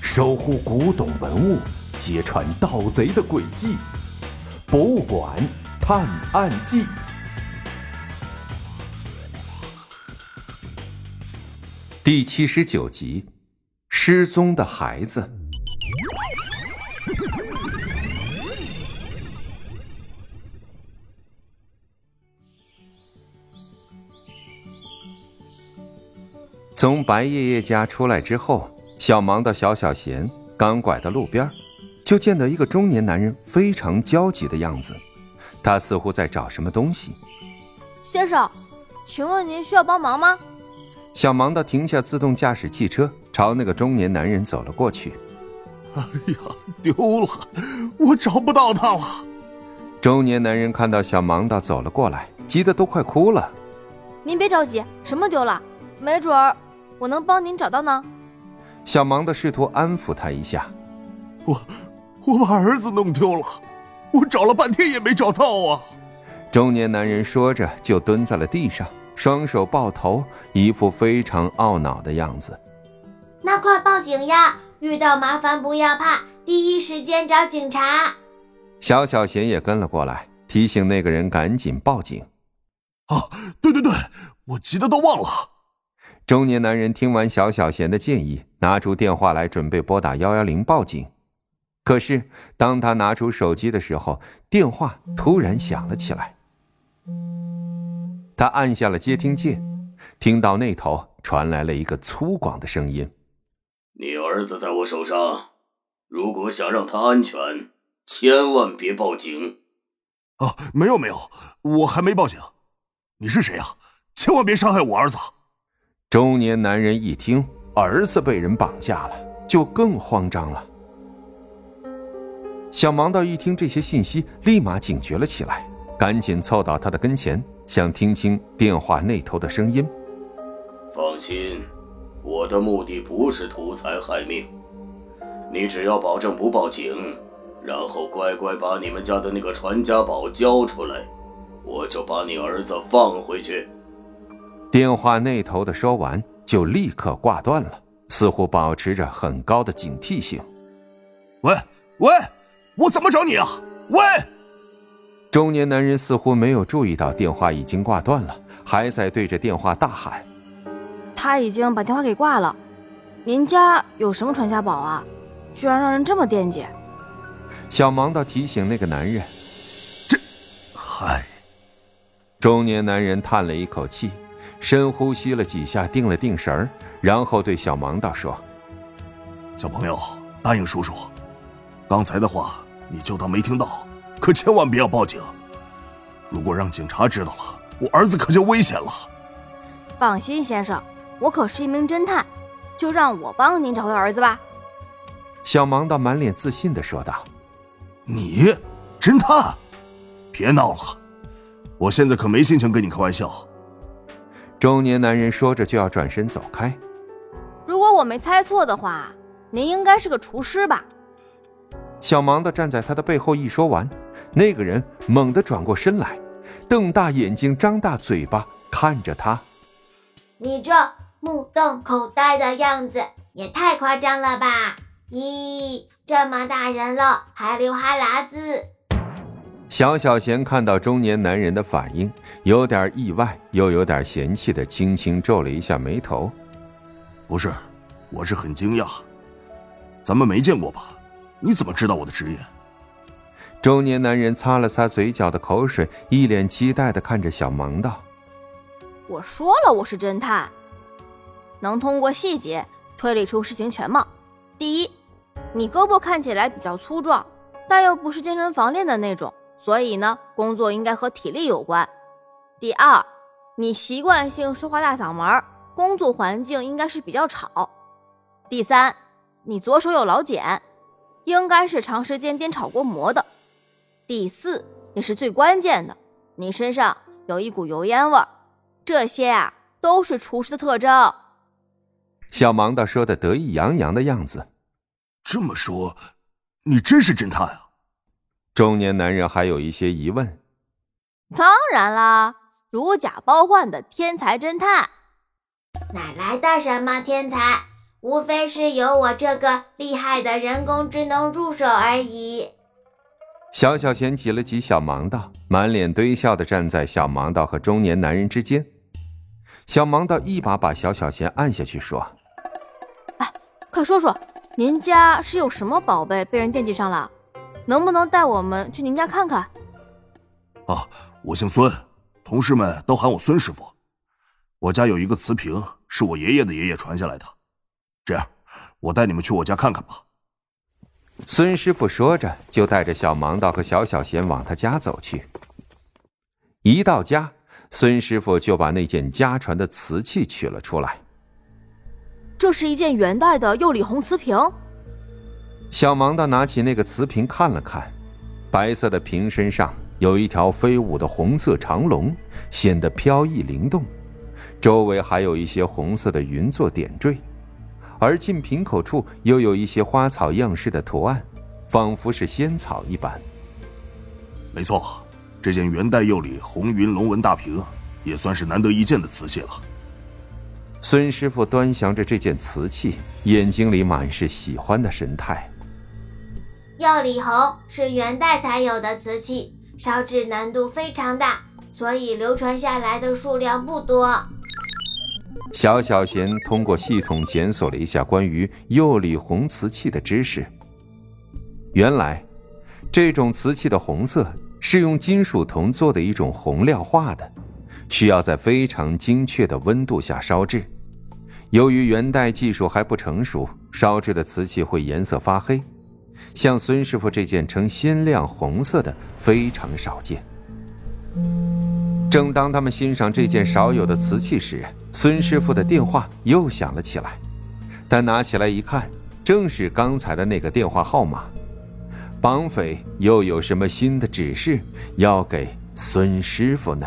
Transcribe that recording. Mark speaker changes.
Speaker 1: 守护古董文物，揭穿盗贼的诡计，《博物馆探案记》第七十九集：失踪的孩子。从白爷爷家出来之后，小忙的小小贤刚拐到路边，就见到一个中年男人非常焦急的样子，他似乎在找什么东西。
Speaker 2: 先生，请问您需要帮忙吗？
Speaker 1: 小忙的停下自动驾驶汽车，朝那个中年男人走了过去。
Speaker 3: 哎呀，丢了，我找不到他了。
Speaker 1: 中年男人看到小忙的走了过来，急得都快哭了。
Speaker 2: 您别着急，什么丢了？没准儿。我能帮您找到呢。
Speaker 1: 小忙的试图安抚他一下。
Speaker 3: 我我把儿子弄丢了，我找了半天也没找到啊。
Speaker 1: 中年男人说着就蹲在了地上，双手抱头，一副非常懊恼的样子。
Speaker 4: 那快报警呀！遇到麻烦不要怕，第一时间找警察。
Speaker 1: 小小贤也跟了过来，提醒那个人赶紧报警。
Speaker 3: 啊，对对对，我急得都忘了。
Speaker 1: 中年男人听完小小贤的建议，拿出电话来准备拨打幺幺零报警。可是当他拿出手机的时候，电话突然响了起来。他按下了接听键，听到那头传来了一个粗犷的声音：“
Speaker 5: 你儿子在我手上，如果想让他安全，千万别报警。”“
Speaker 3: 啊，没有没有，我还没报警。你是谁呀？千万别伤害我儿子。”
Speaker 1: 中年男人一听儿子被人绑架了，就更慌张了。小盲道一听这些信息，立马警觉了起来，赶紧凑到他的跟前，想听清电话那头的声音。
Speaker 5: 放心，我的目的不是图财害命，你只要保证不报警，然后乖乖把你们家的那个传家宝交出来，我就把你儿子放回去。
Speaker 1: 电话那头的说完，就立刻挂断了，似乎保持着很高的警惕性。
Speaker 3: 喂喂，我怎么找你啊？喂！
Speaker 1: 中年男人似乎没有注意到电话已经挂断了，还在对着电话大喊：“
Speaker 2: 他已经把电话给挂了。您家有什么传家宝啊？居然让人这么惦记！”
Speaker 1: 小盲道提醒那个男人：“
Speaker 3: 这……嗨。”
Speaker 1: 中年男人叹了一口气。深呼吸了几下，定了定神儿，然后对小盲道说：“
Speaker 3: 小朋友，答应叔叔，刚才的话你就当没听到，可千万不要报警。如果让警察知道了，我儿子可就危险了。”
Speaker 2: 放心，先生，我可是一名侦探，就让我帮您找回儿子吧。”
Speaker 1: 小盲道满脸自信的说道。
Speaker 3: “你，侦探？别闹了，我现在可没心情跟你开玩笑。”
Speaker 1: 中年男人说着，就要转身走开。
Speaker 2: 如果我没猜错的话，您应该是个厨师吧？
Speaker 1: 小忙的站在他的背后一说完，那个人猛地转过身来，瞪大眼睛，张大嘴巴看着他。
Speaker 4: 你这目瞪口呆的样子也太夸张了吧！咦，这么大人了还流哈喇子。
Speaker 1: 小小贤看到中年男人的反应，有点意外，又有点嫌弃的，轻轻皱了一下眉头。
Speaker 3: 不是，我是很惊讶。咱们没见过吧？你怎么知道我的职业？
Speaker 1: 中年男人擦了擦嘴角的口水，一脸期待的看着小萌道：“
Speaker 2: 我说了，我是侦探，能通过细节推理出事情全貌。第一，你胳膊看起来比较粗壮，但又不是健身房练的那种。”所以呢，工作应该和体力有关。第二，你习惯性说话大嗓门，工作环境应该是比较吵。第三，你左手有老茧，应该是长时间颠炒过磨的。第四，也是最关键的，你身上有一股油烟味儿。这些啊，都是厨师的特征。
Speaker 1: 小盲道说的得意洋洋的样子。
Speaker 3: 这么说，你真是侦探啊？
Speaker 1: 中年男人还有一些疑问。
Speaker 2: 当然啦，如假包换的天才侦探。
Speaker 4: 哪来的什么天才？无非是有我这个厉害的人工智能助手而已。
Speaker 1: 小小贤挤了挤小盲道，满脸堆笑的站在小盲道和中年男人之间。小盲道一把把小小贤按下去，说：“
Speaker 2: 哎，快说说，您家是有什么宝贝被人惦记上了？能不能带我们去您家看看？”
Speaker 3: 啊，我姓孙，同事们都喊我孙师傅。我家有一个瓷瓶，是我爷爷的爷爷传下来的。这样，我带你们去我家看看吧。
Speaker 1: 孙师傅说着，就带着小盲道和小小贤往他家走去。一到家，孙师傅就把那件家传的瓷器取了出来。
Speaker 2: 这是一件元代的釉里红瓷瓶。
Speaker 1: 小盲道拿起那个瓷瓶看了看，白色的瓶身上有一条飞舞的红色长龙，显得飘逸灵动，周围还有一些红色的云做点缀。而近瓶口处又有一些花草样式的图案，仿佛是仙草一般。
Speaker 3: 没错，这件元代釉里红云龙纹大瓶，也算是难得一见的瓷器了。
Speaker 1: 孙师傅端详着这件瓷器，眼睛里满是喜欢的神态。
Speaker 4: 釉里红是元代才有的瓷器，烧制难度非常大，所以流传下来的数量不多。
Speaker 1: 小小贤通过系统检索了一下关于釉里红瓷器的知识。原来，这种瓷器的红色是用金属铜做的一种红料化的，需要在非常精确的温度下烧制。由于元代技术还不成熟，烧制的瓷器会颜色发黑。像孙师傅这件呈鲜亮红色的非常少见。正当他们欣赏这件少有的瓷器时，孙师傅的电话又响了起来。他拿起来一看，正是刚才的那个电话号码。绑匪又有什么新的指示要给孙师傅呢？